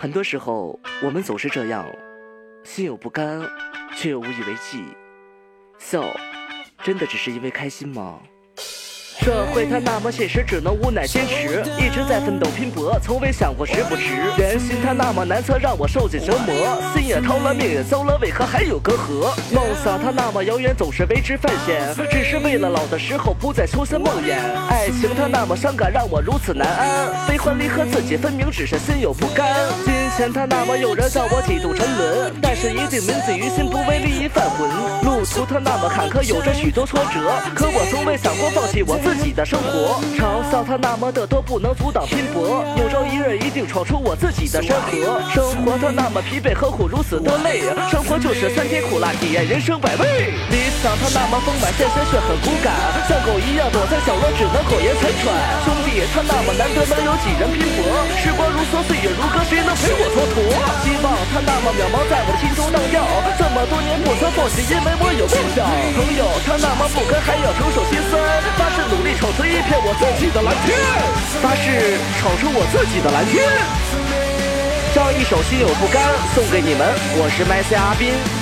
很多时候，我们总是这样，心有不甘，却又无以为继。笑真的只是因为开心吗？社会它那么现实，只能无奈坚持，一直在奋斗拼搏，从未想过值不值。人心它那么难测，让我受尽折磨，心也掏了，命也糟了，为何还有隔阂？梦想它那么遥远，总是为之犯险，只是为了老的时候不再抽身梦魇。爱情它那么伤感，让我如此难安，悲欢离合自己分明，只是心有不甘。金钱它那么诱人，叫我几度沉沦，但是一定铭记于心，不为利益犯。途它那么坎坷，有着许多挫折，可我从未想过放弃我自。己的生活，嘲笑他那么的多，不能阻挡拼搏。有朝一日一定闯出我自己的山河。生活它那么疲惫，何苦如此的累？生活就是酸甜苦辣，体验人生百味。理想它那么丰满，现实却很骨感，像狗一样躲在角落，只能苟延残喘。兄弟，他那么难得，能有几人拼搏？时光如梭，岁月如歌，谁能陪我蹉跎？他那么渺茫，在我的心中荡漾。这么多年不曾放弃，因为我有梦想。朋友，他那么不甘，还要承受心酸。发誓努。力闯出一片我自己的蓝天，发誓闯出我自己的蓝天。这一首心有不甘送给你们，我是麦 C 阿斌。